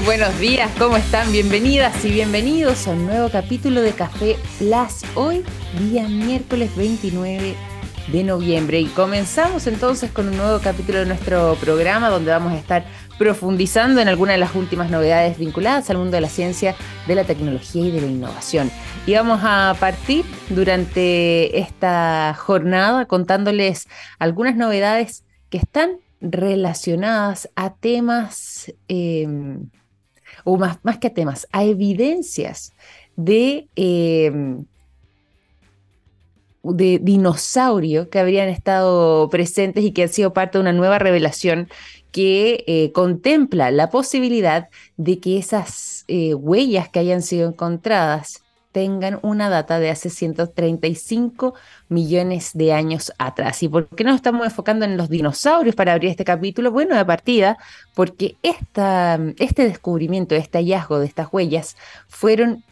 Buenos días, ¿cómo están? Bienvenidas y bienvenidos a un nuevo capítulo de Café Plus. Hoy, día miércoles 29 de noviembre. Y comenzamos entonces con un nuevo capítulo de nuestro programa donde vamos a estar profundizando en algunas de las últimas novedades vinculadas al mundo de la ciencia, de la tecnología y de la innovación. Y vamos a partir durante esta jornada contándoles algunas novedades que están relacionadas a temas... Eh, o más, más que temas, a evidencias de, em, de dinosaurio que habrían estado presentes y que han sido parte de una nueva revelación que eh, contempla la posibilidad de que esas eh, huellas que hayan sido encontradas tengan una data de hace 135 millones de años atrás. ¿Y por qué nos estamos enfocando en los dinosaurios para abrir este capítulo? Bueno, de partida, porque esta, este descubrimiento, este hallazgo de estas huellas fueron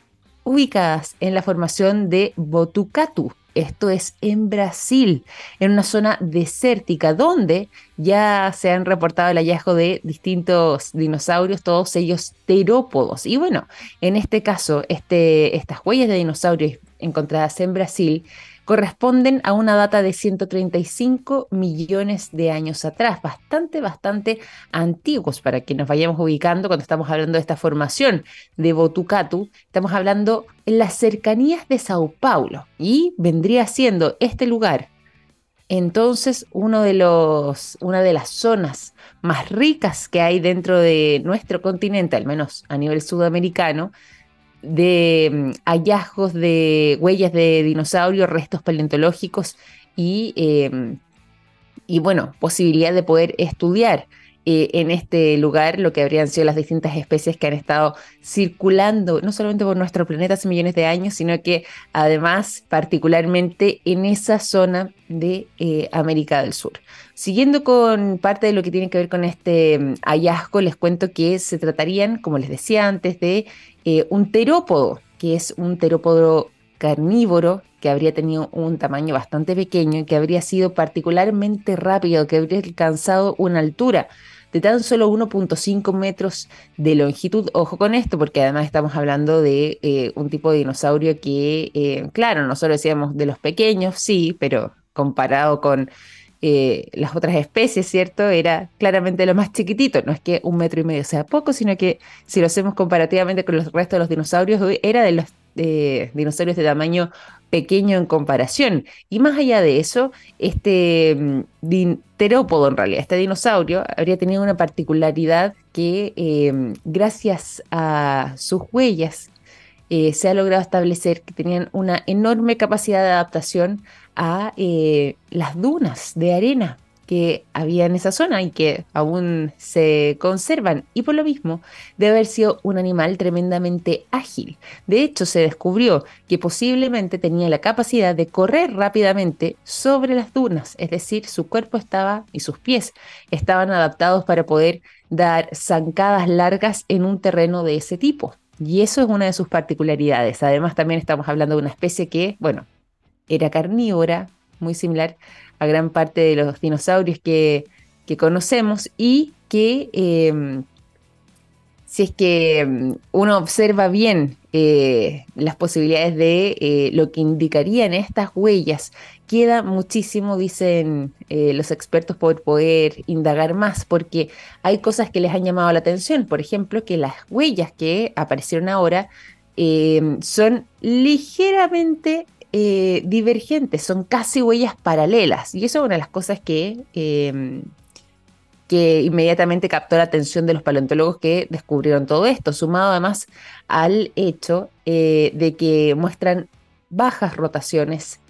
ubicadas en la formación de Botucatu, esto es en Brasil, en una zona desértica donde ya se han reportado el hallazgo de distintos dinosaurios, todos ellos terópodos. Y bueno, en este caso, este, estas huellas de dinosaurios encontradas en Brasil corresponden a una data de 135 millones de años atrás, bastante, bastante antiguos para que nos vayamos ubicando cuando estamos hablando de esta formación de Botucatu. Estamos hablando en las cercanías de Sao Paulo y vendría siendo este lugar entonces uno de los, una de las zonas más ricas que hay dentro de nuestro continente, al menos a nivel sudamericano, de mm, hallazgos de huellas de dinosaurios, restos paleontológicos y, em, y bueno, posibilidad de poder estudiar eh, en este lugar lo que habrían sido las distintas especies que han estado circulando, no solamente por nuestro planeta hace millones de años, sino que además particularmente en esa zona de eh, América del Sur. Siguiendo con parte de lo que tiene que ver con este mm, hallazgo, les cuento que se tratarían, como les decía antes, de eh, un terópodo, que es un terópodo carnívoro que habría tenido un tamaño bastante pequeño y que habría sido particularmente rápido, que habría alcanzado una altura de tan solo 1.5 metros de longitud. Ojo con esto, porque además estamos hablando de eh, un tipo de dinosaurio que, eh, claro, nosotros decíamos de los pequeños, sí, pero comparado con eh, las otras especies, ¿cierto? Era claramente lo más chiquitito. No es que un metro y medio sea poco, sino que si lo hacemos comparativamente con los restos de los dinosaurios, era de los dinosaurios de tamaño pequeño en comparación. Y más allá de eso, este mm, terópodo en realidad, este dinosaurio, habría tenido una particularidad que em, gracias a sus huellas eh, se ha logrado establecer que tenían una enorme capacidad de adaptación a eh, las dunas de arena que había en esa zona y que aún se conservan. Y por lo mismo, debe haber sido un animal tremendamente ágil. De hecho, se descubrió que posiblemente tenía la capacidad de correr rápidamente sobre las dunas, es decir, su cuerpo estaba y sus pies estaban adaptados para poder dar zancadas largas en un terreno de ese tipo. Y eso es una de sus particularidades. Además, también estamos hablando de una especie que, bueno, era carnívora, muy similar a gran parte de los dinosaurios que, conocemos y que em, si es que em, uno observa bien eh, las posibilidades de eh, lo que indicarían estas huellas, queda muchísimo, dicen eh, los expertos, por poder indagar más, porque hay cosas que les han llamado la atención. Por ejemplo, que las huellas que aparecieron ahora em, son ligeramente eh, divergentes, son casi huellas paralelas. Y eso es una de las cosas que, em, que inmediatamente captó la atención de los paleontólogos que descubrieron todo esto, sumado además al hecho eh, de que muestran bajas rotaciones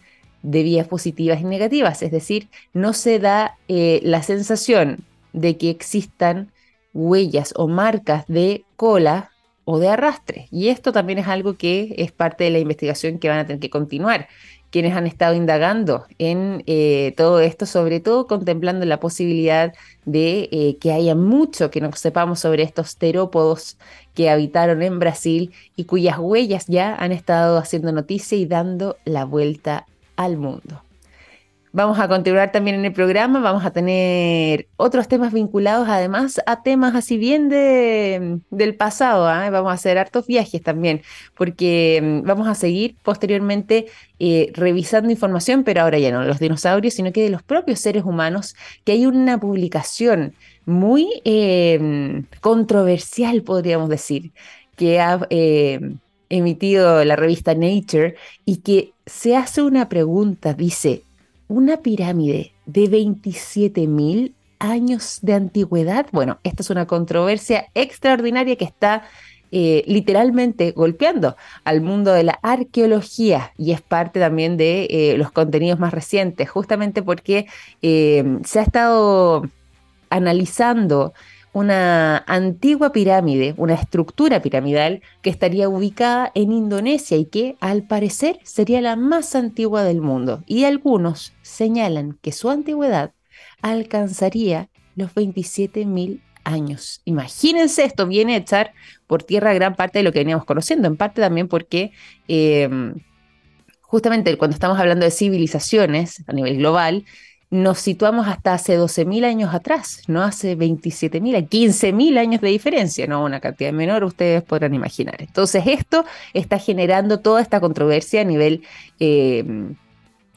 de vías positivas y negativas, es decir, no se da eh, la sensación de que existan huellas o marcas de cola o de arrastre. Y esto también es algo que es parte de la investigación que van a tener que continuar. Quienes han estado indagando en eh, todo esto, sobre todo contemplando la posibilidad de eh, que haya mucho que no sepamos sobre estos terópodos que habitaron en Brasil y cuyas huellas ya han estado haciendo noticia y dando la vuelta al mundo. Vamos a continuar también en el programa, vamos a tener otros temas vinculados además a temas así bien de, del pasado, ¿ah? vamos a hacer hartos viajes también, porque mm, vamos a seguir posteriormente eh, revisando información, pero ahora ya no los dinosaurios, sino que de los propios seres humanos, que hay una publicación muy em, controversial, podríamos decir, que ha em, emitido la revista Nature y que se hace una pregunta, dice, una pirámide de 27.000 años de antigüedad. Bueno, esta es una controversia extraordinaria que está eh, literalmente golpeando al mundo de la arqueología y es parte también de eh, los contenidos más recientes, justamente porque eh, se ha estado analizando una antigua pirámide, una estructura piramidal que estaría ubicada en Indonesia y que al parecer sería la más antigua del mundo. Y algunos señalan que su antigüedad alcanzaría los 27.000 años. Imagínense, esto viene a echar por tierra gran parte de lo que veníamos conociendo, en parte también porque em, justamente cuando estamos hablando de civilizaciones a nivel global, nos situamos hasta hace 12.000 años atrás, no hace 27.000, 15.000 años de diferencia, no una cantidad menor, ustedes podrán imaginar. Entonces esto está generando toda esta controversia a nivel eh,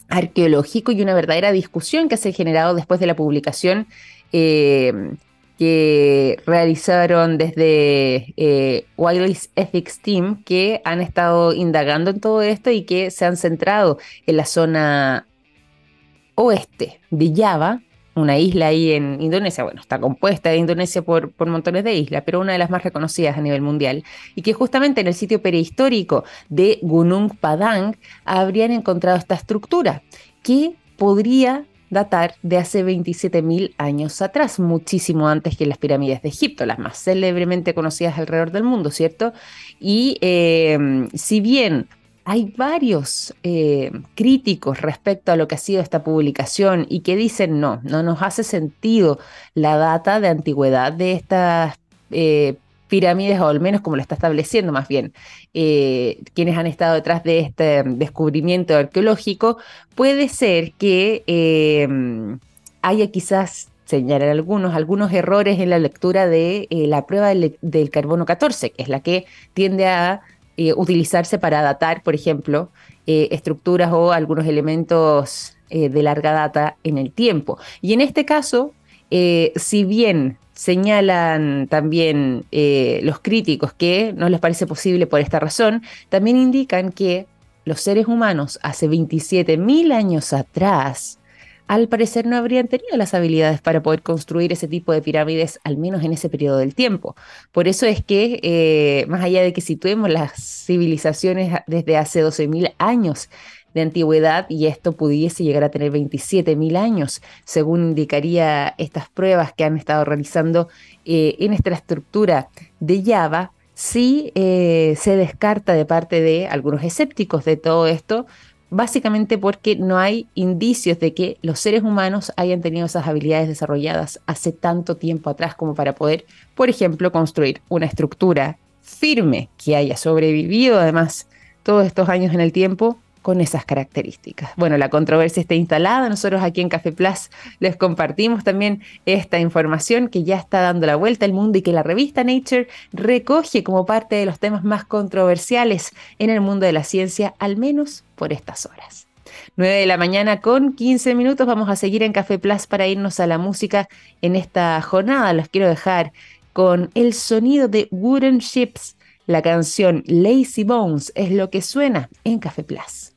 arqueológico y una verdadera discusión que se ha generado después de la publicación eh, que realizaron desde eh, Wildlife Ethics Team, que han estado indagando en todo esto y que se han centrado en la zona oeste de Java, una isla ahí en Indonesia, bueno, está compuesta de Indonesia por, por, montones de islas, pero una de las más reconocidas a nivel mundial, y que justamente en el sitio prehistórico de Gunung Padang habrían encontrado esta estructura, que podría datar de hace 27.000 años atrás, muchísimo antes que las pirámides de Egipto, las más célebremente conocidas alrededor del mundo, ¿cierto? Y eh, si bien hay varios eh, críticos respecto a lo que ha sido esta publicación y que dicen no, no nos hace sentido la data de antigüedad de estas eh, pirámides, o al menos como lo está estableciendo más bien eh, quienes han estado detrás de este descubrimiento arqueológico, puede ser que haya quizás señalar algunos, algunos errores en la lectura de la prueba del, del carbono 14, que es la que tiende a eh, utilizarse para datar, por ejemplo, eh, estructuras o algunos elementos eh, de larga data en el tiempo. Y en este caso, si bien señalan también los críticos que no les parece posible por esta razón, también indican que los seres humanos hace 27.000 años atrás al parecer no habrían tenido las habilidades para poder construir ese tipo de pirámides, al menos en ese periodo del tiempo. Por eso es que, eh, más allá de que situemos las civilizaciones desde hace 12.000 años de antigüedad y esto pudiese llegar a tener 27.000 años, según indicaría estas pruebas que han estado realizando eh, en esta estructura de Java, sí eh, se descarta de parte de algunos escépticos de todo esto, básicamente porque no hay indicios de que los seres humanos hayan tenido esas habilidades desarrolladas hace tanto tiempo atrás como para poder, por ejemplo, construir una estructura firme que haya sobrevivido además todos estos años en el tiempo con esas características. Bueno, la controversia está instalada, nosotros aquí en Café Plus les compartimos también esta información que ya está dando la vuelta al mundo y que la revista Nature recoge como parte de los temas más controversiales en el mundo de la ciencia, al menos por estas horas. 9 de la mañana con 15 minutos. Vamos a seguir en Café Plus para irnos a la música en esta jornada. Los quiero dejar con el sonido de Wooden Ships. La canción Lazy Bones es lo que suena en Café Plus.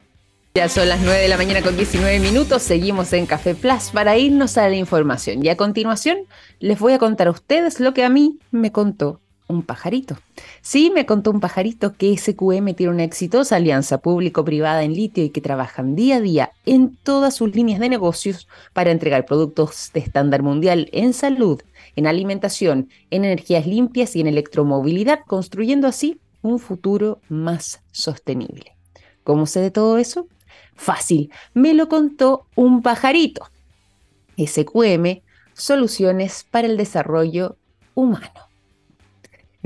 Ya son las 9 de la mañana con 19 minutos, seguimos en Café Plus para irnos a la información y a continuación les voy a contar a ustedes lo que a mí me contó un pajarito. Sí, me contó un pajarito que SQM tiene una exitosa alianza público-privada en litio y que trabajan día a día en todas sus líneas de negocios para entregar productos de estándar mundial en salud, en alimentación, en energías limpias y en electromovilidad, construyendo así un futuro más sostenible. ¿Cómo sé de todo eso? Fácil, me lo contó un pajarito. SQM, Soluciones para el Desarrollo Humano.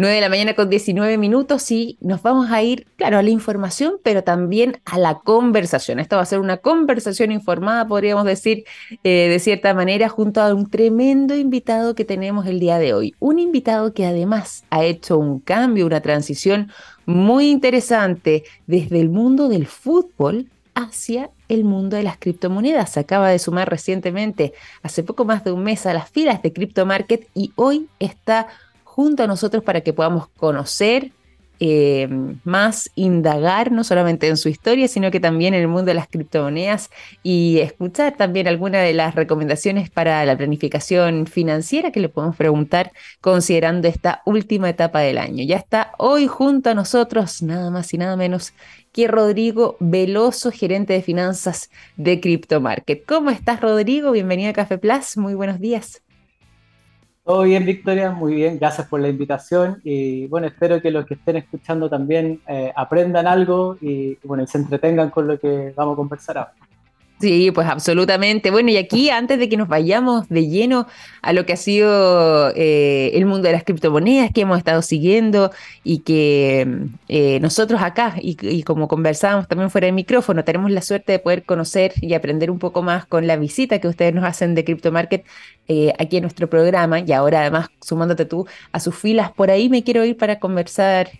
9 de la mañana con 19 minutos y nos vamos a ir, claro, a la información, pero también a la conversación. Esta va a ser una conversación informada, podríamos decir, eh, de cierta manera, junto a un tremendo invitado que tenemos el día de hoy. Un invitado que además ha hecho un cambio, una transición muy interesante desde el mundo del fútbol hacia el mundo de las criptomonedas. Se acaba de sumar recientemente, hace poco más de un mes, a las filas de CryptoMarket y hoy está junto a nosotros para que podamos conocer eh, más, indagar no solamente en su historia, sino que también en el mundo de las criptomonedas y escuchar también algunas de las recomendaciones para la planificación financiera que le podemos preguntar considerando esta última etapa del año. Ya está hoy junto a nosotros, nada más y nada menos que Rodrigo Veloso, gerente de finanzas de CryptoMarket. ¿Cómo estás, Rodrigo? Bienvenido a Café Plus. Muy buenos días. Todo bien, Victoria, muy bien, gracias por la invitación y bueno, espero que los que estén escuchando también eh, aprendan algo y bueno, se entretengan con lo que vamos a conversar ahora. Sí, pues absolutamente. Bueno, y aquí antes de que nos vayamos de lleno a lo que ha sido eh, el mundo de las criptomonedas que hemos estado siguiendo y que eh, nosotros acá, y, como conversábamos también fuera de micrófono, tenemos la suerte de poder conocer y aprender un poco más con la visita que ustedes nos hacen de Crypto Market eh, aquí en nuestro programa. Y ahora además sumándote tú a sus filas por ahí, me quiero ir para conversar,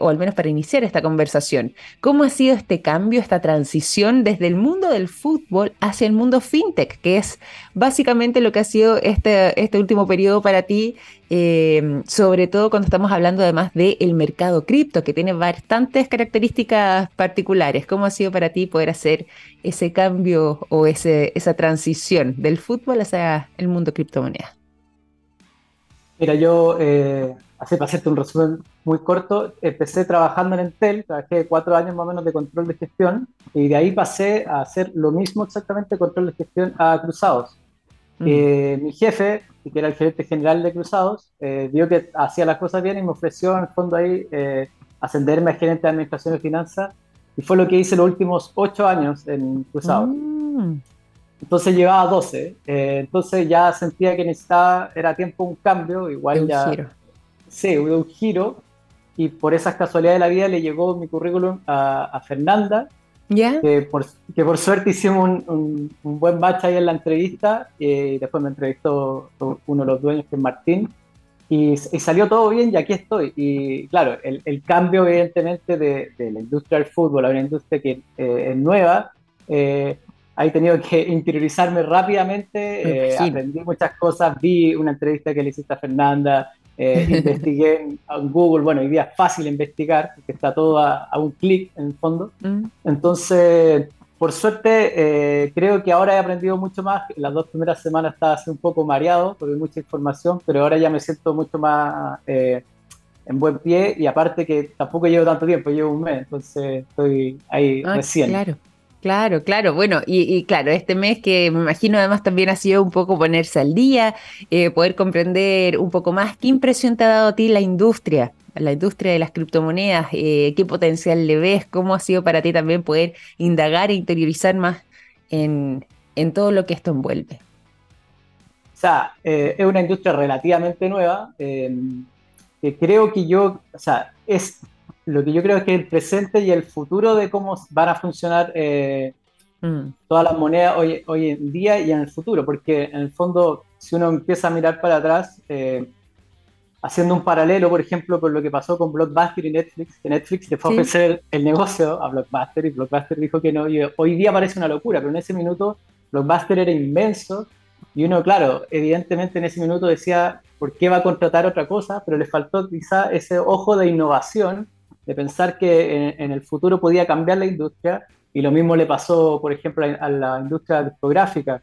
o al menos para iniciar esta conversación. ¿Cómo ha sido este cambio, esta transición desde el mundo del fútbol hacia el mundo fintech, que es básicamente lo que ha sido este, este último periodo para ti, eh, sobre todo cuando estamos hablando además del mercado cripto, que tiene bastantes características particulares. ¿Cómo ha sido para ti poder hacer ese cambio o ese, esa transición del fútbol hacia el mundo criptomoneda? Mira, yo eh, así para hacerte un resumen muy corto, empecé trabajando en Entel, trabajé cuatro años más o menos de control de gestión y de ahí pasé a hacer lo mismo exactamente, control de gestión a Cruzados. Mm. Eh, mi jefe, que era el gerente general de Cruzados, eh, vio que hacía las cosas bien y me ofreció en el fondo ahí eh, ascenderme a gerente de administración de finanzas y fue lo que hice los últimos ocho años en Cruzados. Mm. Entonces llevaba 12, entonces ya sentía que necesitaba, era tiempo un cambio, igual ya sí, un giro y por esas casualidades de la vida le llegó mi currículum a, Fernanda, que, por, que, por, suerte hicimos un, buen match ahí en la entrevista y después me entrevistó uno de los dueños que es Martín y, salió todo bien y aquí estoy. Y claro, el, cambio evidentemente de, la industria del fútbol a una industria que eh, es nueva, eh, he tenido que interiorizarme rápidamente, eh, aprendí muchas cosas, vi una entrevista que le hiciste a Fernanda, eh, investigué en, Google, bueno, hoy día es fácil investigar, porque está todo a, un clic en el fondo. Mm. Entonces, por suerte, eh, creo que ahora he aprendido mucho más. Las dos primeras semanas estaba así un poco mareado, porque hay mucha información, pero ahora ya me siento mucho más eh, en buen pie y aparte que tampoco llevo tanto tiempo, llevo un mes, entonces estoy ahí ah, recién. Claro. Claro, claro. Bueno, y, claro, este mes que me imagino además también ha sido un poco ponerse al día, eh, poder comprender un poco más qué impresión te ha dado a ti la industria, la industria de las criptomonedas, eh, qué potencial le ves, cómo ha sido para ti también poder indagar e interiorizar más en, todo lo que esto envuelve. O sea, eh, es una industria relativamente nueva, que creo que yo, o sea, es lo que yo creo es que el presente y el futuro de cómo van a funcionar eh, mm. todas las monedas hoy, hoy en día y en el futuro, porque en el fondo, si uno empieza a mirar para atrás, eh, haciendo un paralelo, por ejemplo, con lo que pasó con Blockbuster y Netflix, que Netflix le fue a ofrecer el negocio a Blockbuster y Blockbuster dijo que no, y hoy día parece una locura, pero en ese minuto Blockbuster era inmenso y uno, claro, evidentemente en ese minuto decía, ¿por qué va a contratar otra cosa? Pero le faltó quizá ese ojo de innovación de pensar que en, el futuro podía cambiar la industria, y lo mismo le pasó, por ejemplo, a, la industria discográfica,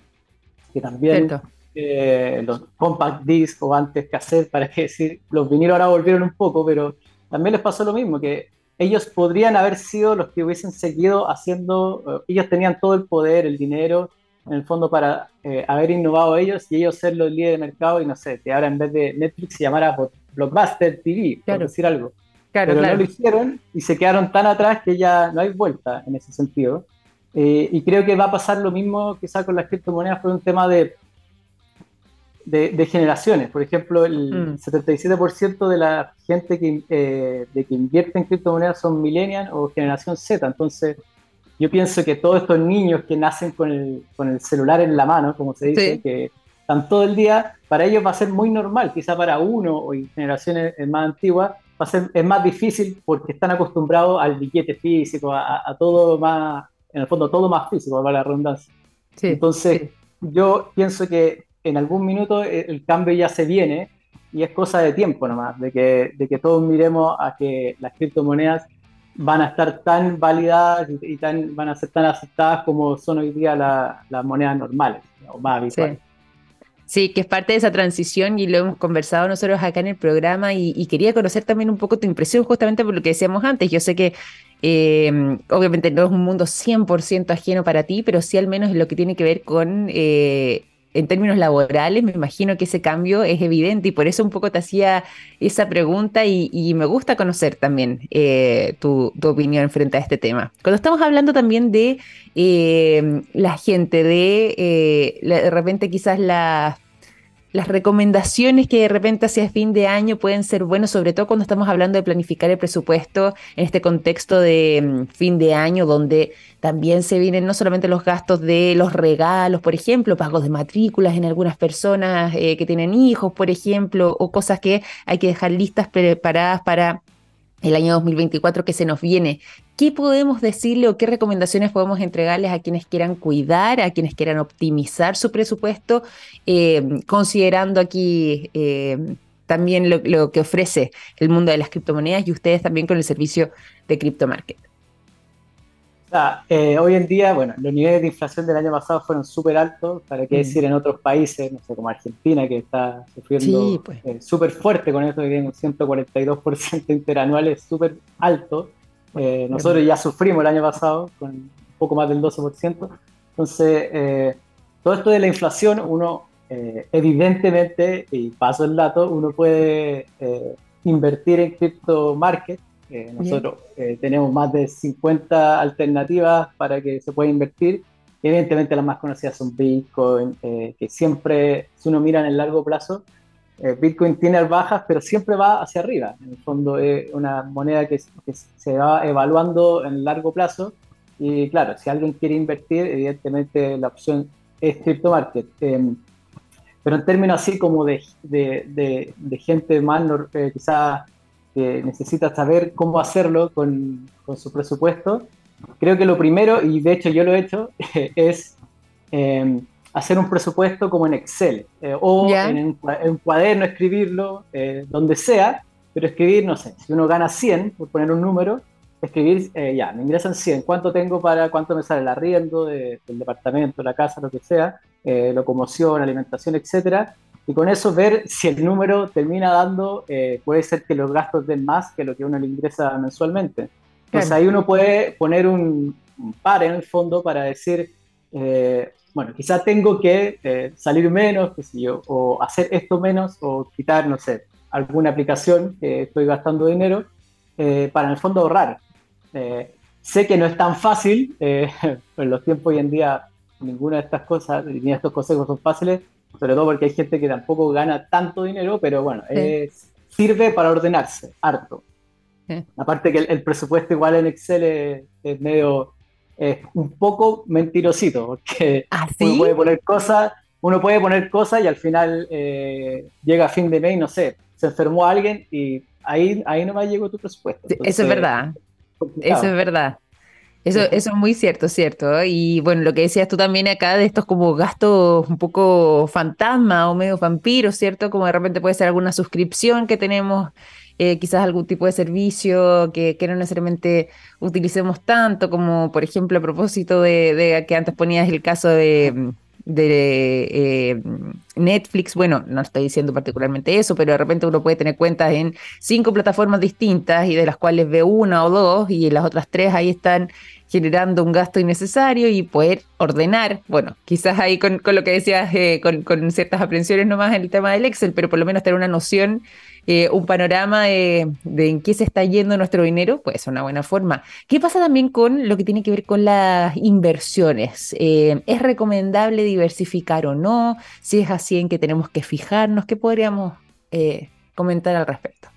que también eh, los compact disc o antes que hacer, para qué decir, los vinilos ahora volvieron un poco, pero también les pasó lo mismo, que ellos podrían haber sido los que hubiesen seguido haciendo, eh, ellos tenían todo el poder, el dinero, en el fondo para eh, haber innovado ellos y ellos ser los líderes de mercado y no sé, que ahora en vez de Netflix se llamara Blockbuster TV, por decir algo pero no lo hicieron y se quedaron tan atrás que ya no hay vuelta en ese sentido. Eh, y creo que va a pasar lo mismo quizás con las criptomonedas por un tema de, de, generaciones. Por ejemplo, el 77% mm. de la gente que, eh, de que invierte en criptomonedas son millennials o generación Z. Entonces, yo pienso que todos estos niños que nacen con el, con el celular en la mano, como se dice, que están todo el día, para ellos va a ser muy normal. Quizá para uno o en generaciones más antiguas va a ser, es más difícil porque están acostumbrados al billete físico, a, todo más, en el fondo, todo más físico, para la redundancia. Entonces, yo pienso que en algún minuto eh, el cambio ya se viene y es cosa de tiempo nomás, de que, de que todos miremos a que las criptomonedas van a estar tan validadas y, tan, van a ser tan aceptadas como son hoy día las monedas normales o más habituales. Sí. Que es parte de esa transición y lo hemos conversado nosotros acá en el programa y, quería conocer también un poco tu impresión justamente por lo que decíamos antes. Yo sé que eh, obviamente no es un mundo 100% ajeno para ti, pero sí al menos en lo que tiene que ver con eh, en términos laborales, me imagino que ese cambio es evidente y por eso un poco te hacía esa pregunta y, me gusta conocer también eh, tu, opinión frente a este tema. Cuando estamos hablando también de eh, la gente, de eh, de repente quizás las las recomendaciones que de repente hacia fin de año pueden ser buenas, sobre todo cuando estamos hablando de planificar el presupuesto en este contexto de mm, fin de año, donde también se vienen no solamente los gastos de los regalos, por ejemplo, pagos de matrículas en algunas personas eh, que tienen hijos, por ejemplo, o cosas que hay que dejar listas preparadas para el año 2024 que se nos viene. ¿Qué podemos decirle o qué recomendaciones podemos entregarles a quienes quieran cuidar, a quienes quieran optimizar su presupuesto, eh, considerando aquí eh, también lo, que ofrece el mundo de las criptomonedas y ustedes también con el servicio de CryptoMarket? Eh, hoy en día, bueno, los niveles de inflación del año pasado fueron súper altos, para qué mm. decir en otros países, no sé, como Argentina, que está sufriendo pues. eh, súper fuerte con esto, que tiene un 142% interanual, es súper alto. Eh, nosotros ya sufrimos el año pasado con un poco más del 12%. Entonces, todo esto de la inflación, uno evidentemente, y paso el dato, uno puede invertir en cripto market nosotros eh, tenemos más de 50 alternativas para que se pueda invertir. Evidentemente las más conocidas son Bitcoin, eh, que siempre, si uno mira en el largo plazo, eh, Bitcoin tiene bajas, pero siempre va hacia arriba. En el fondo es una moneda que, se va evaluando en largo plazo. Y claro, si alguien quiere invertir, evidentemente la opción es Crypto Market. Em, pero en términos así como de, gente más, quizás que necesita saber cómo hacerlo con, con, su presupuesto, creo que lo primero, y de hecho yo lo he hecho, es em, hacer un presupuesto como en Excel eh, o en, un cuaderno escribirlo, eh, donde sea, pero escribir, no sé, si uno gana 100, por poner un número, escribir, eh, ya, me ingresan 100, ¿cuánto tengo para, cuánto me sale el arriendo del departamento, la casa, lo que sea, locomoción, alimentación, etcétera, y con eso ver si el número termina dando, eh, puede ser que los gastos den más que lo que uno le ingresa mensualmente. Entonces ahí uno puede poner un, par en el fondo para decir, eh, bueno, quizá tengo que eh, salir menos, qué sé yo, o hacer esto menos, o quitar, no sé, alguna aplicación que estoy gastando dinero, para en el fondo ahorrar. sé que no es tan fácil, en los tiempos hoy en día ninguna de estas cosas, ni estos consejos son fáciles, sobre todo porque hay gente que tampoco gana tanto dinero, pero bueno, sirve para ordenarse, harto. Aparte que el, presupuesto igual en Excel es, medio, es un poco mentirosito, porque ¿Ah, uno puede poner cosas, uno puede poner cosas y al final eh, llega a fin de mes y no sé, se enfermó alguien y ahí, ahí nomás llegó tu presupuesto. eso es verdad, eso es verdad. Eso, eso es muy cierto, cierto. Y bueno, lo que decías tú también acá de estos como gastos un poco fantasma o medio vampiro, ¿cierto? Como de repente puede ser alguna suscripción que tenemos, eh, quizás algún tipo de servicio que, que, no necesariamente utilicemos tanto, como por ejemplo a propósito de, de que antes ponías el caso de eh, Netflix, bueno, no estoy diciendo particularmente eso, pero de repente uno puede tener cuentas en cinco plataformas distintas y de las cuales ve una o dos y las otras tres ahí están generando un gasto innecesario y poder ordenar, bueno, quizás ahí con, lo que decías, eh, con, ciertas aprensiones nomás en el tema del Excel, pero por lo menos tener una noción eh, un panorama de, en qué se está yendo nuestro dinero, pues es una buena forma. ¿Qué pasa también con lo que tiene que ver con las inversiones? Eh, ¿Es recomendable diversificar o no? Si es así, ¿en qué tenemos que fijarnos? ¿Qué podríamos eh, comentar al respecto?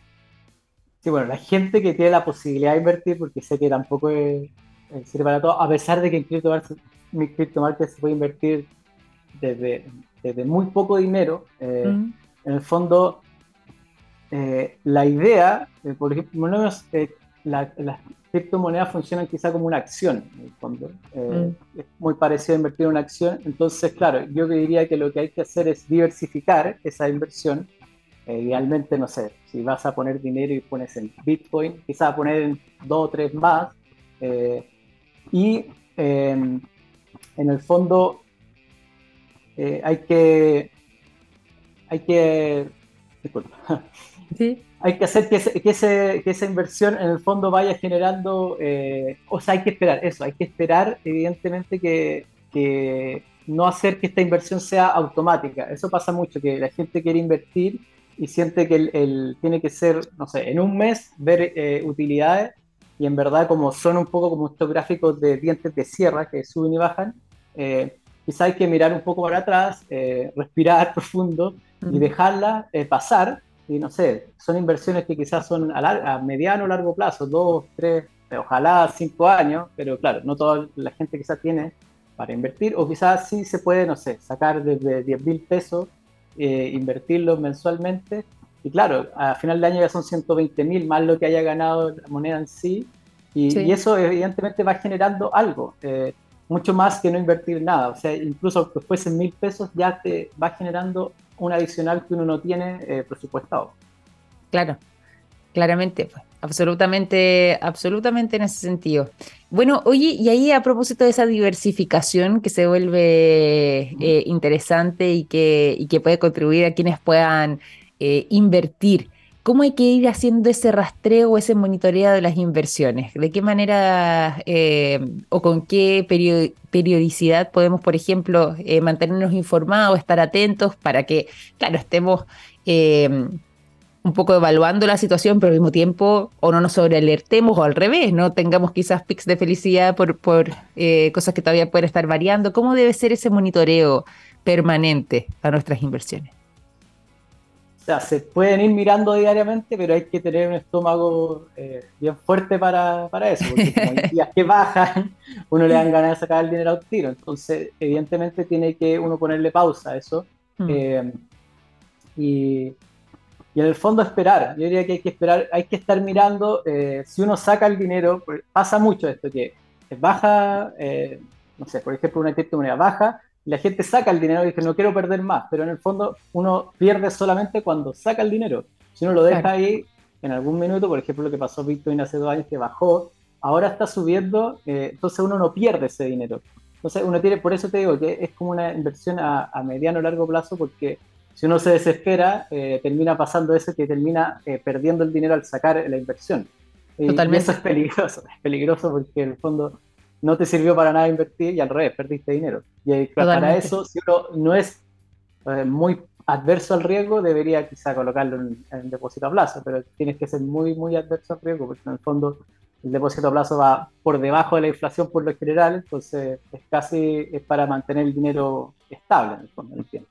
Sí, bueno, la gente que tiene la posibilidad de invertir, porque sé que tampoco es, sirve para todo, a pesar de que en criptomarket se puede invertir desde, desde muy poco dinero, mm. en el fondo eh, la idea, eh, por ejemplo, eh, las criptomonedas funcionan quizá como una acción, en el fondo. Mm. Es muy parecido a invertir en una acción. Entonces, claro, yo diría que lo que hay que hacer es diversificar esa inversión. idealmente, no sé, si vas a poner dinero y pones en Bitcoin, quizá poner en dos o tres más. y em, en el fondo hay que hay que disculpa, hay que hacer que, esa inversión en el fondo vaya generando, eh, o sea, hay que esperar eso, hay que esperar evidentemente que, no hacer que esta inversión sea automática. Eso pasa mucho, que la gente quiere invertir y siente que el, tiene que ser, no sé, en un mes ver eh, utilidades y en verdad como son un poco como estos gráficos de dientes de sierra que suben y bajan, eh, quizá hay que mirar un poco para atrás, respirar profundo y dejarla pasar y no sé, son inversiones que quizás son a, mediano o largo plazo, dos, tres, ojalá cinco años, pero claro, no toda la gente quizás tiene para invertir, o quizás sí se puede, no sé, sacar desde 10 mil pesos, eh, invertirlos mensualmente, y claro, a final de año ya son 120 mil más lo que haya ganado la moneda en sí, y, eso evidentemente va generando algo, eh, mucho más que no invertir nada, o sea, incluso que fuesen mil pesos ya te va generando un adicional que uno no tiene eh, presupuestado. Claro, claramente, pues, absolutamente, absolutamente en ese sentido. Bueno, oye, y ahí a propósito de esa diversificación que se vuelve eh, interesante y que, y que puede contribuir a quienes puedan eh, invertir. ¿Cómo hay que ir haciendo ese rastreo, ese monitoreo de las inversiones? ¿De qué manera eh, o con qué periodicidad podemos, por ejemplo, eh, mantenernos informados, estar atentos para que, claro, estemos eh, un poco evaluando la situación, pero al mismo tiempo o no nos sobrealertemos o al revés, no tengamos quizás pics de felicidad por cosas que todavía pueden estar variando? ¿Cómo debe ser ese monitoreo permanente a nuestras inversiones? O sea, se pueden ir mirando diariamente, pero hay que tener un estómago eh, bien fuerte para, para eso, porque como hay días que bajan, uno le dan ganas de sacar el dinero a un tiro. Entonces, evidentemente tiene que uno ponerle pausa a eso. Mm. Eh, y, y, en el fondo esperar. Yo diría que hay que esperar, hay que estar mirando, eh, si uno saca el dinero, pues, pasa mucho esto, que baja, no sé, por ejemplo, una criptomoneda baja, la gente saca el dinero y dice, no quiero perder más, pero en el fondo uno pierde solamente cuando saca el dinero. Si uno lo deja ahí en algún minuto, por ejemplo, lo que pasó Bitcoin hace dos años que bajó, ahora está subiendo, eh, entonces uno no pierde ese dinero. Entonces uno tiene, por eso te digo que es como una inversión a, mediano o largo plazo, porque si uno se desespera, eh, termina pasando eso que termina eh, perdiendo el dinero al sacar la inversión. Totalmente. Y eso es peligroso, es peligroso porque en el fondo no te sirvió para nada invertir y al revés, perdiste dinero. Y para eso, si uno no es eh, muy adverso al riesgo, debería quizá colocarlo en, depósito a plazo, pero tienes que ser muy, muy adverso al riesgo, porque en el fondo el depósito a plazo va por debajo de la inflación por lo general, entonces es casi es para mantener el dinero estable en el fondo, en el tiempo.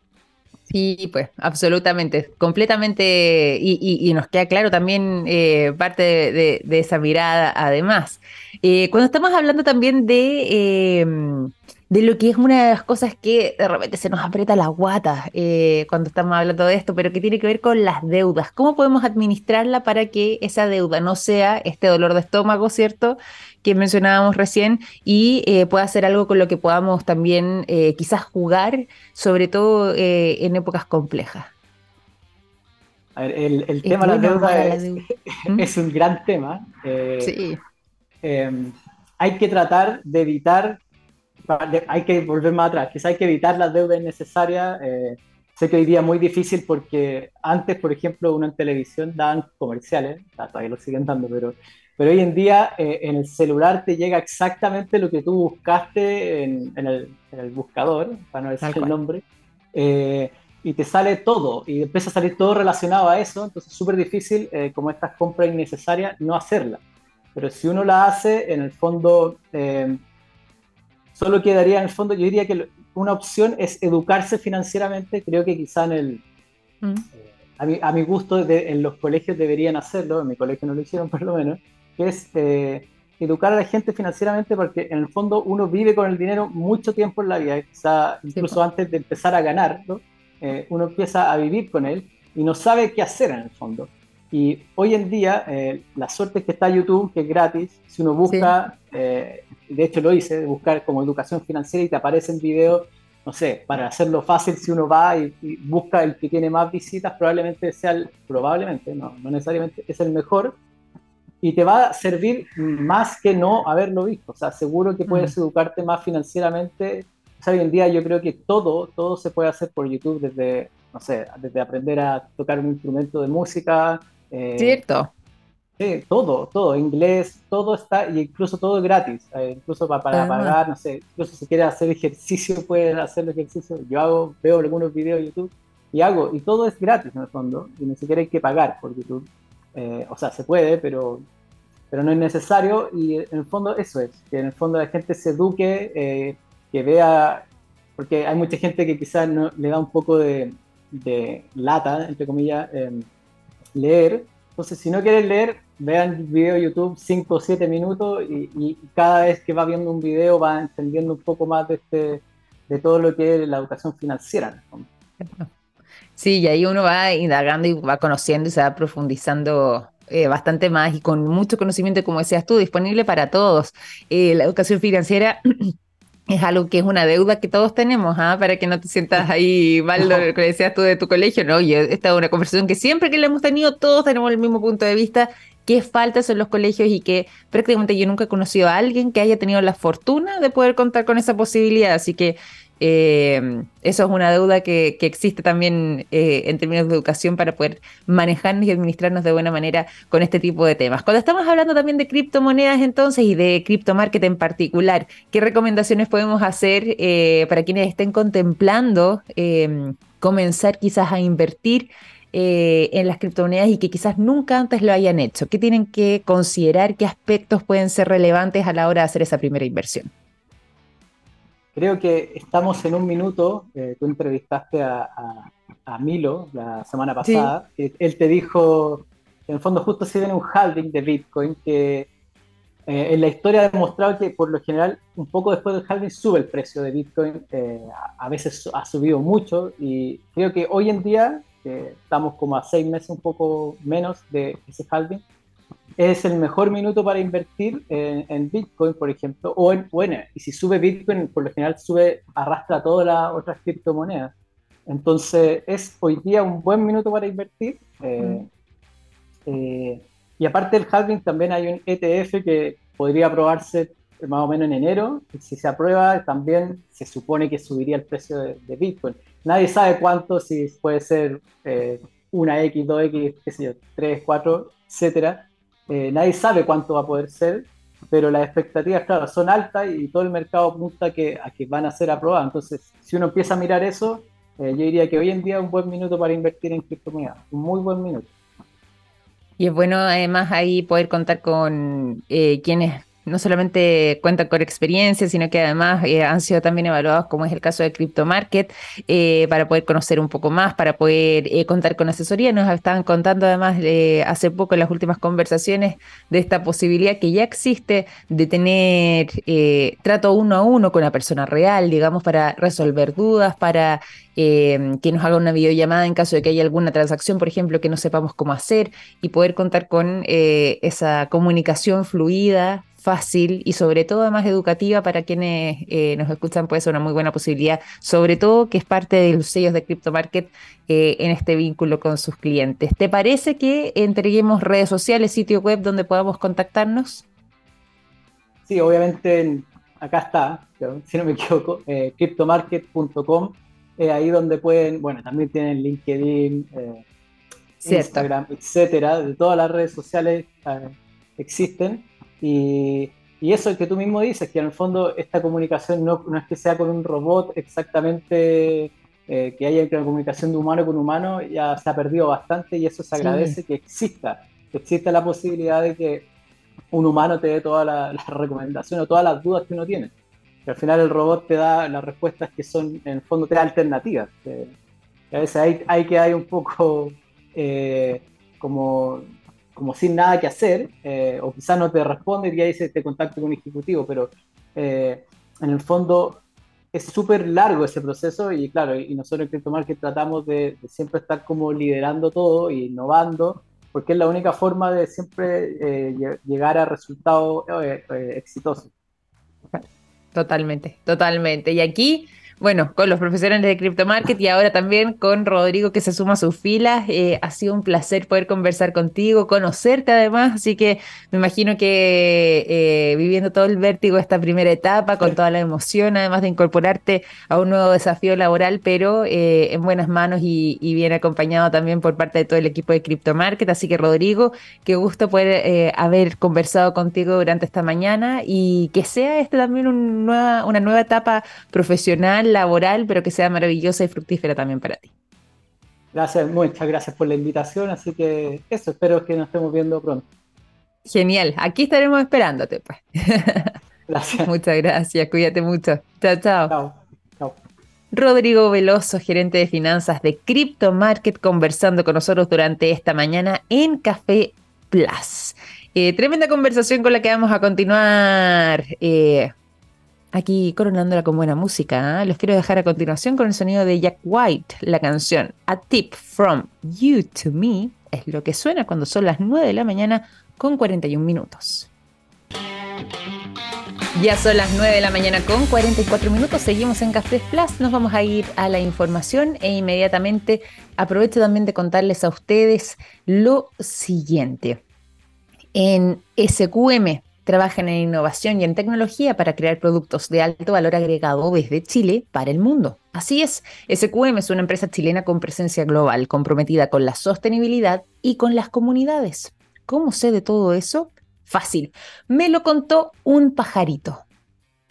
Sí, pues, absolutamente, completamente, y, nos queda claro también eh, parte de, esa mirada además. Eh, cuando estamos hablando también de, em, de lo que es una de las cosas que de repente se nos aprieta la guata eh, cuando estamos hablando de esto, pero que tiene que ver con las deudas. ¿Cómo podemos administrarla para que esa deuda no sea este dolor de estómago, ¿cierto? Que mencionábamos recién y eh, pueda ser algo con lo que podamos también eh, quizás jugar, sobre todo en épocas complejas. A ver, el, tema de la deuda, es, ¿Mm? es, un gran tema. sí. hay que tratar de evitar hay que volver más atrás, quizás hay que evitar las deudas innecesarias. Eh, sé que hoy día es muy difícil porque antes, por ejemplo, uno en televisión daban comerciales, todavía lo siguen dando, pero, pero hoy en día eh, en el celular te llega exactamente lo que tú buscaste en, el, buscador, para no decir el nombre. Eh, y te sale todo, y empieza a salir todo relacionado a eso, entonces es súper difícil, eh, como estas compras innecesarias, no hacerla. Pero si uno la hace, en el fondo, eh, solo quedaría en el fondo, yo diría que una opción es educarse financieramente, creo que quizá en el... Mm. Eh, a, mi, gusto, en los colegios deberían hacerlo, en mi colegio no lo hicieron por lo menos, que es educar a la gente financieramente porque en el fondo uno vive con el dinero mucho tiempo en la vida, quizá incluso antes de empezar a ganar, ¿no? Eh, uno empieza a vivir con él y no sabe qué hacer en el fondo. Y hoy en día, eh, la suerte es que está YouTube, que es gratis. Si uno busca, eh, de hecho lo hice, buscar como educación financiera y te aparecen videos, no sé, para hacerlo fácil, si uno va y, busca el que tiene más visitas, probablemente sea el, probablemente, no, no necesariamente es el mejor, y te va a servir más que no haberlo visto. O sea, seguro que puedes mm. educarte más financieramente hoy en día yo creo que todo, todo se puede hacer por YouTube, desde, no sé, desde aprender a tocar un instrumento de música. Eh, Cierto. Sí, todo, todo, inglés, todo está, y incluso todo es gratis, eh, incluso para, para pagar, no sé, incluso si quieres hacer ejercicio, puedes hacer ejercicio. Yo hago, veo algunos videos de YouTube y hago, y todo es gratis en el fondo, y ni siquiera hay que pagar por YouTube. Eh, o sea, se puede, pero, pero no es necesario, y en el fondo eso es, que en el fondo la gente se eduque que vea, porque hay mucha gente que quizás no, le da un poco de, lata, entre comillas, em, leer. Entonces, si no quieren leer, vean el video de YouTube 5 o 7 minutos y, cada vez que va viendo un video va entendiendo un poco más de, este, de todo lo que es la educación financiera. Sí, y ahí uno va indagando y va conociendo y se va profundizando eh, bastante más y con mucho conocimiento, como decías tú, disponible para todos. Eh, la educación financiera es algo que es una deuda que todos tenemos, ¿ah? para que no te sientas ahí mal lo que decías tú de tu colegio, ¿no? Y esta es una conversación que siempre que la hemos tenido, todos tenemos el mismo punto de vista, qué faltas en los colegios y que prácticamente yo nunca he conocido a alguien que haya tenido la fortuna de poder contar con esa posibilidad, así que eh, eso es una deuda que, existe también eh, en términos de educación para poder manejarnos y administrarnos de buena manera con este tipo de temas. Cuando estamos hablando también de criptomonedas entonces y de criptomarket en particular, ¿qué recomendaciones podemos hacer eh, para quienes estén contemplando comenzar quizás a invertir? en las criptomonedas y que quizás nunca antes lo hayan hecho? ¿Qué tienen que considerar? ¿Qué aspectos pueden ser relevantes a la hora de hacer esa primera inversión? Creo que estamos en un minuto. Eh, tú entrevistaste a, Milo la semana pasada. Él te dijo, en el fondo, justo se viene un halving de Bitcoin que eh, en la historia ha demostrado que por lo general, un poco después del halving sube el precio de Bitcoin. Eh, a veces ha subido mucho y creo que hoy en día, estamos como a seis meses, un poco menos de ese halving, es el mejor minuto para invertir en, Bitcoin, por ejemplo, o en, bueno, y si sube Bitcoin, por lo general sube, arrastra todas las otras criptomonedas. Entonces, es hoy día un buen minuto para invertir. Eh, eh, y aparte del halving, también hay un ETF que podría aprobarse más o menos en enero. Y si se aprueba, también se supone que subiría el precio de, Bitcoin. Nadie sabe cuánto, si puede ser eh, una X, 2X, qué sé yo, 3, 4, etcétera eh, nadie sabe cuánto va a poder ser, pero las expectativas, claro, son altas y todo el mercado apunta que, a que van a ser aprobadas. Entonces, si uno empieza a mirar eso, eh, yo diría que hoy en día es un buen minuto para invertir en criptomonedas, un muy buen minuto. Y es bueno además ahí poder contar con eh, quienes no solamente cuentan con experiencia, sino que además eh, han sido también evaluados, como es el caso de Crypto Market, eh, para poder conocer un poco más, para poder eh, contar con asesoría. Nos estaban contando además hace poco en las últimas conversaciones de esta posibilidad que ya existe de tener trato uno a uno con la persona real, digamos, para resolver dudas, para que nos haga una videollamada en caso de que haya alguna transacción, por ejemplo, que no sepamos cómo hacer y poder contar con esa comunicación fluida, fácil y sobre todo además educativa para quienes eh, nos escuchan puede ser una muy buena posibilidad, sobre todo que es parte de los sellos de CryptoMarket eh, en este vínculo con sus clientes. ¿Te parece que entreguemos redes sociales, sitio web donde podamos contactarnos? Sí, obviamente acá está, si no me equivoco, eh, cryptomarket.com, ahí donde pueden, bueno, también tienen LinkedIn, Instagram, etcétera, de todas las redes sociales existen y, y, eso que tú mismo dices, que en el fondo esta comunicación no, no, es que sea con un robot exactamente eh, que haya una comunicación de humano con humano ya se ha perdido bastante y eso se agradece que exista, que exista la posibilidad de que un humano te dé todas las la recomendaciones o todas las dudas que uno tiene. Que al final el robot te da las respuestas que son, en el fondo, te da alternativas. a veces hay, hay que hay un poco eh, como, como sin nada que hacer, eh, o quizás no te responde y ahí se te contacta con un ejecutivo, pero en el fondo es súper largo ese proceso y claro, y nosotros en CryptoMarket tratamos de, siempre estar como liderando todo e innovando, porque es la única forma de siempre eh, llegar a resultados eh, eh, exitosos. Totalmente, totalmente. Y aquí bueno, con los profesionales de Crypto Market y ahora también con Rodrigo que se suma a sus filas. Eh, ha sido un placer poder conversar contigo, conocerte además, así que me imagino que eh, viviendo todo el vértigo de esta primera etapa, con toda la emoción, además de incorporarte a un nuevo desafío laboral, pero eh, en buenas manos y, bien acompañado también por parte de todo el equipo de Crypto Market. Así que Rodrigo, qué gusto poder haber conversado contigo durante esta mañana y que sea este también nueva, una nueva etapa profesional laboral, pero que sea maravillosa y fructífera también para ti. Gracias, muchas gracias por la invitación, así que eso, espero que nos estemos viendo pronto. Genial, aquí estaremos esperándote. Pues. Gracias. Muchas gracias, cuídate mucho. Chao, chao. Chao. Rodrigo Veloso, gerente de finanzas de Crypto Market, conversando con nosotros durante esta mañana en Café Plus. Eh, tremenda conversación con la que vamos a continuar eh, aquí coronándola con buena música. ¿eh? Los quiero dejar a continuación con el sonido de Jack White, la canción A Tip from You to Me. Es lo que suena cuando son las 9 de la mañana con 41 minutos. Ya son las 9 de la mañana con 44 minutos, seguimos en Café Plus, nos vamos a ir a la información e inmediatamente aprovecho también de contarles a ustedes lo siguiente. En SQM, Trabajan en innovación y en tecnología para crear productos de alto valor agregado desde Chile para el mundo. Así es, SQM es una empresa chilena con presencia global, comprometida con la sostenibilidad y con las comunidades. ¿Cómo sé de todo eso? Fácil. Me lo contó un pajarito.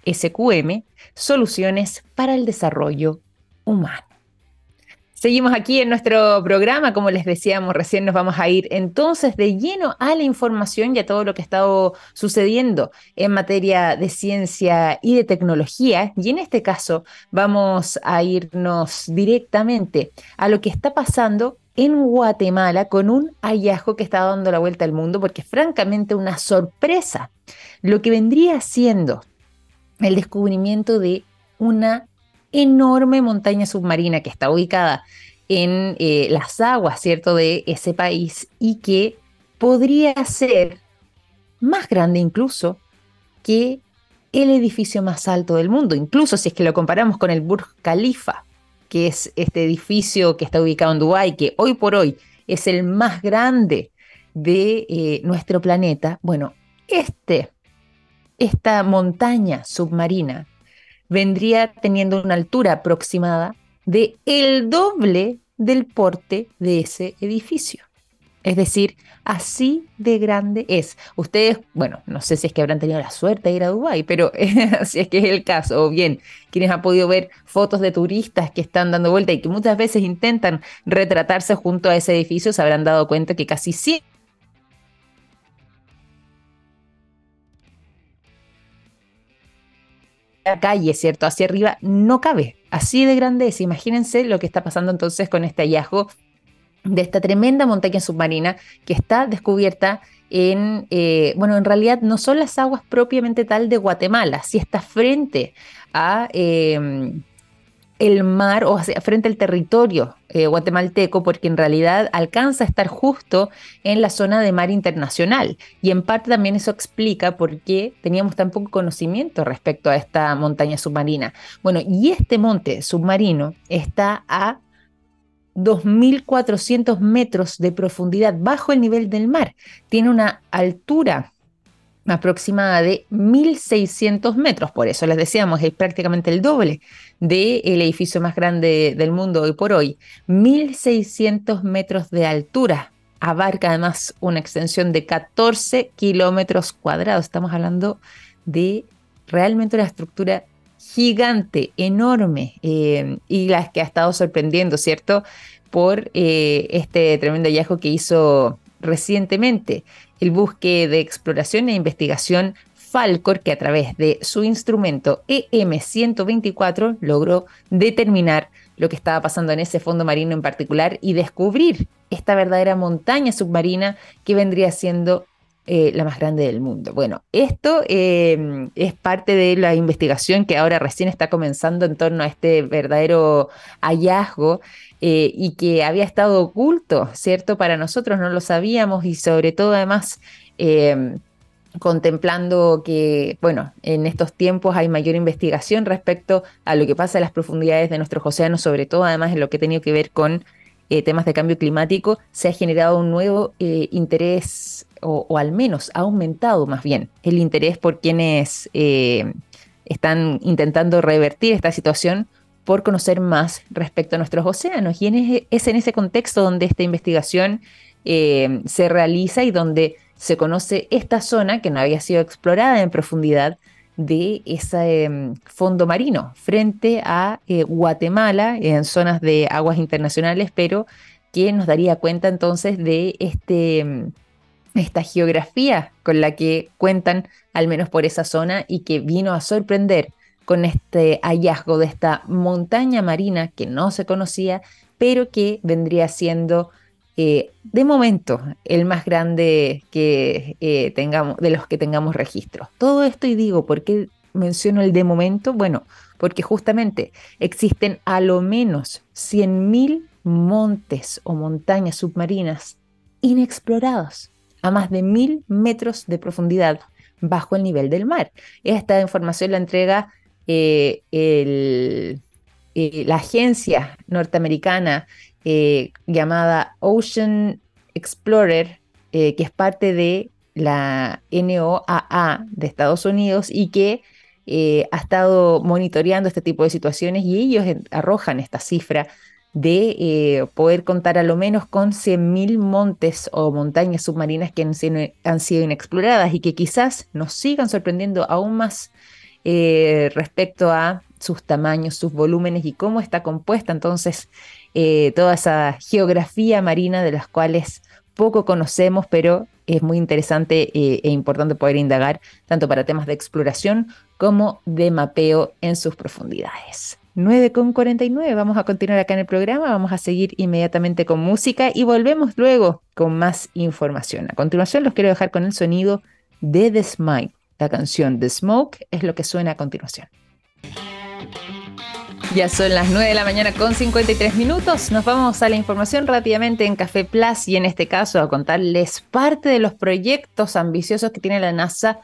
SQM, soluciones para el desarrollo humano. Seguimos aquí en nuestro programa, como les decíamos recién, nos vamos a ir entonces de lleno a la información y a todo lo que ha estado sucediendo en materia de ciencia y de tecnología. Y en este caso vamos a irnos directamente a lo que está pasando en Guatemala con un hallazgo que está dando la vuelta al mundo, porque francamente una sorpresa. Lo que vendría siendo el descubrimiento de una enorme montaña submarina que está ubicada en eh, las aguas, ¿cierto?, de ese país y que podría ser más grande incluso que el edificio más alto del mundo, incluso si es que lo comparamos con el Burj Khalifa, que es este edificio que está ubicado en Dubái, que hoy por hoy es el más grande de eh, nuestro planeta. Bueno, este, esta montaña submarina vendría teniendo una altura aproximada de el doble del porte de ese edificio. Es decir, así de grande es. Ustedes, bueno, no sé si es que habrán tenido la suerte de ir a Dubái, pero si es que es el caso, o bien quienes han podido ver fotos de turistas que están dando vuelta y que muchas veces intentan retratarse junto a ese edificio, se habrán dado cuenta que casi siempre la calle, ¿cierto? Hacia arriba no cabe. Así de grande es. Imagínense lo que está pasando entonces con este hallazgo de esta tremenda montaña submarina que está descubierta en, eh, bueno, en realidad no son las aguas propiamente tal de Guatemala, sí está frente a... Em, el mar o frente al territorio eh, guatemalteco, porque en realidad alcanza a estar justo en la zona de mar internacional. Y en parte también eso explica por qué teníamos tan poco conocimiento respecto a esta montaña submarina. Bueno, y este monte submarino está a 2.400 metros de profundidad bajo el nivel del mar. Tiene una altura aproximada de 1.600 metros. Por eso les decíamos, es prácticamente el doble del edificio más grande del mundo hoy por hoy. 1.600 metros de altura. Abarca además una extensión de 14 kilómetros cuadrados. Estamos hablando de realmente una estructura gigante, enorme, eh, y las que ha estado sorprendiendo, ¿cierto? Por eh, este tremendo hallazgo que hizo recientemente el buque de exploración e investigación Falcor, que a través de su instrumento EM124 logró determinar lo que estaba pasando en ese fondo marino en particular y descubrir esta verdadera montaña submarina que vendría siendo eh, la más grande del mundo. Bueno, esto eh, es parte de la investigación que ahora recién está comenzando en torno a este verdadero hallazgo eh, y que había estado oculto, ¿cierto? Para nosotros no lo sabíamos y sobre todo además contemplando que, bueno, en estos tiempos hay mayor investigación respecto a lo que pasa en las profundidades de nuestros océanos, sobre todo además en lo que ha tenido que ver con temas de cambio climático, se ha generado un nuevo interés o, al menos ha aumentado más bien el interés por quienes eh, están intentando revertir esta situación por conocer más respecto a nuestros océanos. Y es, en ese contexto donde esta investigación eh, se realiza y donde se conoce esta zona que no había sido explorada en profundidad de ese em, fondo marino frente a eh, Guatemala en zonas de aguas internacionales, pero que nos daría cuenta entonces de este em, esta geografía con la que cuentan, al menos por esa zona, y que vino a sorprender con este hallazgo de esta montaña marina que no se conocía, pero que vendría siendo eh, de momento el más grande que eh, tengamos, de los que tengamos registro. Todo esto y digo, ¿por qué menciono el de momento? Bueno, porque justamente existen a lo menos 100.000 montes o montañas submarinas inexplorados a más de mil metros de profundidad bajo el nivel del mar. Esta información la entrega eh, eh, la agencia norteamericana eh, llamada Ocean Explorer, que es parte de la NOAA de Estados Unidos y que ha estado monitoreando este tipo de situaciones y ellos arrojan esta cifra de eh, poder contar a lo menos con 100.000 montes o montañas submarinas que han sido, inexploradas y que quizás nos sigan sorprendiendo aún más eh, respecto a sus tamaños, sus volúmenes y cómo está compuesta entonces eh, toda esa geografía marina de las cuales poco conocemos, pero es muy interesante e importante poder indagar tanto para temas de exploración como de mapeo en sus profundidades. 9.49. Vamos a continuar acá en el programa, vamos a seguir inmediatamente con música y volvemos luego con más información. A continuación los quiero dejar con el sonido de The Smile. La canción The Smoke es lo que suena a continuación. Ya son las 9 de la mañana con 53 minutos. Nos vamos a la información rápidamente en Café Plus y en este caso a contarles parte de los proyectos ambiciosos que tiene la NASA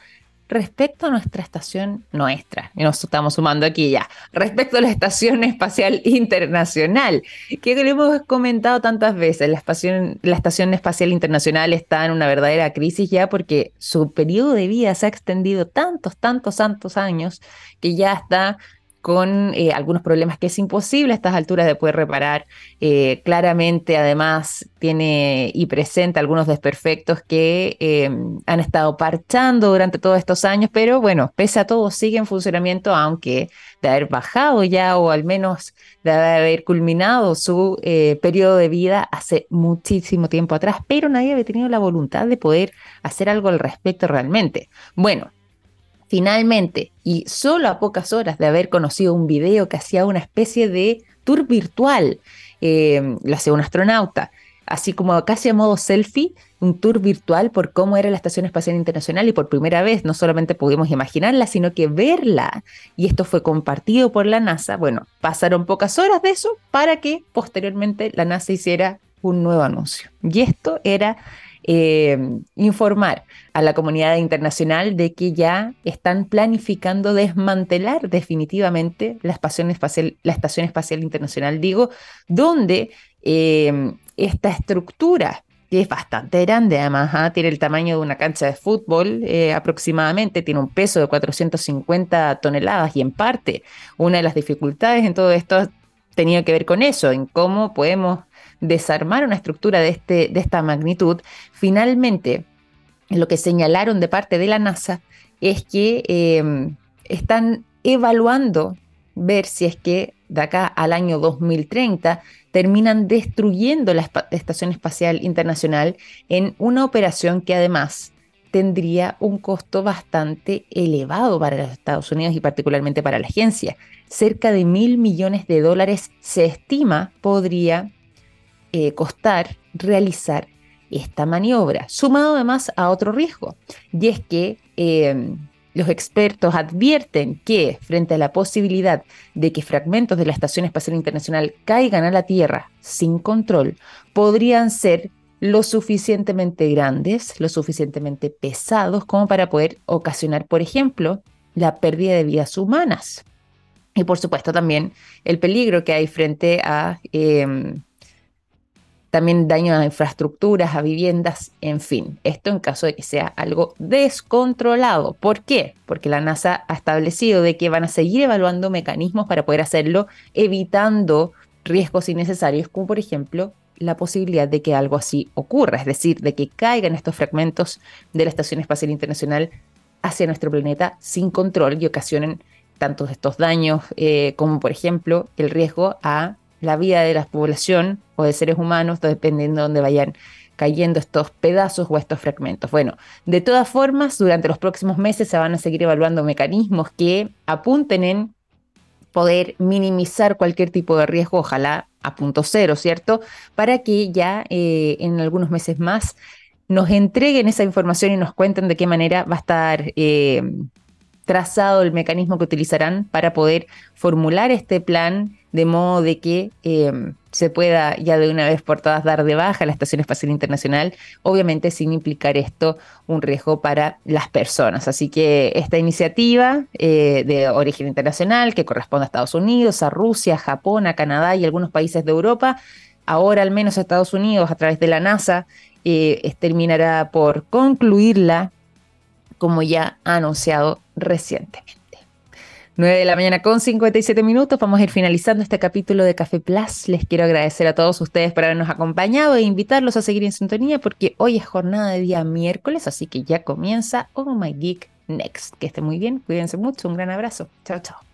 respecto a nuestra estación nuestra, y nos estamos sumando aquí ya, respecto a la Estación Espacial Internacional, que lo hemos comentado tantas veces, la estación, Espacial Internacional está en una verdadera crisis ya porque su periodo de vida se ha extendido tantos, tantos, tantos años que ya está con eh, algunos problemas que es imposible a estas alturas de poder reparar. Eh, claramente, además, tiene y presenta algunos desperfectos que em, han estado parchando durante todos estos años, pero bueno, pese a todo, sigue en funcionamiento, aunque de haber bajado ya o al menos de haber culminado su eh, periodo de vida hace muchísimo tiempo atrás, pero nadie había tenido la voluntad de poder hacer algo al respecto realmente. Bueno, Finalmente, y solo a pocas horas de haber conocido un video que hacía una especie de tour virtual, eh, lo hacía un astronauta, así como casi a modo selfie, un tour virtual por cómo era la Estación Espacial Internacional y por primera vez no solamente pudimos imaginarla, sino que verla. Y esto fue compartido por la NASA. Bueno, pasaron pocas horas de eso para que posteriormente la NASA hiciera un nuevo anuncio. Y esto era eh, informar a la comunidad internacional de que ya están planificando desmantelar definitivamente la Estación Espacial, la Estación Espacial Internacional, digo, donde eh, esta estructura que es bastante grande, además, ¿ah? tiene el tamaño de una cancha de fútbol eh, aproximadamente, tiene un peso de 450 toneladas y en parte una de las dificultades en todo esto tenía que ver con eso, en cómo podemos desarmar una estructura de, este, de esta magnitud, finalmente lo que señalaron de parte de la NASA es que em, están evaluando ver si es que de acá al año 2030 terminan destruyendo la Estación Espacial Internacional en una operación que además tendría un costo bastante elevado para los Estados Unidos y particularmente para la agencia. Cerca de mil millones de dólares se estima podría eh, costar realizar esta maniobra, sumado además a otro riesgo, y es que eh, los expertos advierten que frente a la posibilidad de que fragmentos de la Estación Espacial Internacional caigan a la Tierra sin control, podrían ser lo suficientemente grandes, lo suficientemente pesados como para poder ocasionar, por ejemplo, la pérdida de vidas humanas. Y por supuesto también el peligro que hay frente a em, también daño a infraestructuras, a viviendas, en fin. Esto en caso de que sea algo descontrolado. ¿Por qué? Porque la NASA ha establecido de que van a seguir evaluando mecanismos para poder hacerlo, evitando riesgos innecesarios, como por ejemplo la posibilidad de que algo así ocurra, es decir, de que caigan estos fragmentos de la Estación Espacial Internacional hacia nuestro planeta sin control y ocasionen tantos estos daños eh, como por ejemplo el riesgo a la vida de la población o de seres humanos, dependiendo de dónde vayan cayendo estos pedazos o estos fragmentos. Bueno, de todas formas, durante los próximos meses se van a seguir evaluando mecanismos que apunten en poder minimizar cualquier tipo de riesgo, ojalá a punto cero, ¿cierto? Para que ya eh, en algunos meses más nos entreguen esa información y nos cuenten de qué manera va a estar eh, trazado el mecanismo que utilizarán para poder formular este plan de modo de que em, se pueda ya de una vez por todas dar de baja la Estación Espacial Internacional, obviamente sin implicar esto un riesgo para las personas. Así que esta iniciativa eh, de origen internacional que corresponde a Estados Unidos, a Rusia, Japón, a Canadá y algunos países de Europa, ahora al menos Estados Unidos a través de la NASA eh, terminará por concluirla como ya anunciado recientemente. 9 de la mañana con 57 minutos. Vamos a ir finalizando este capítulo de Café Plus. Les quiero agradecer a todos ustedes por habernos acompañado e invitarlos a seguir en sintonía porque hoy es jornada de día miércoles, así que ya comienza Oh My Geek Next. Que esté muy bien, cuídense mucho, un gran abrazo. Chao, chao.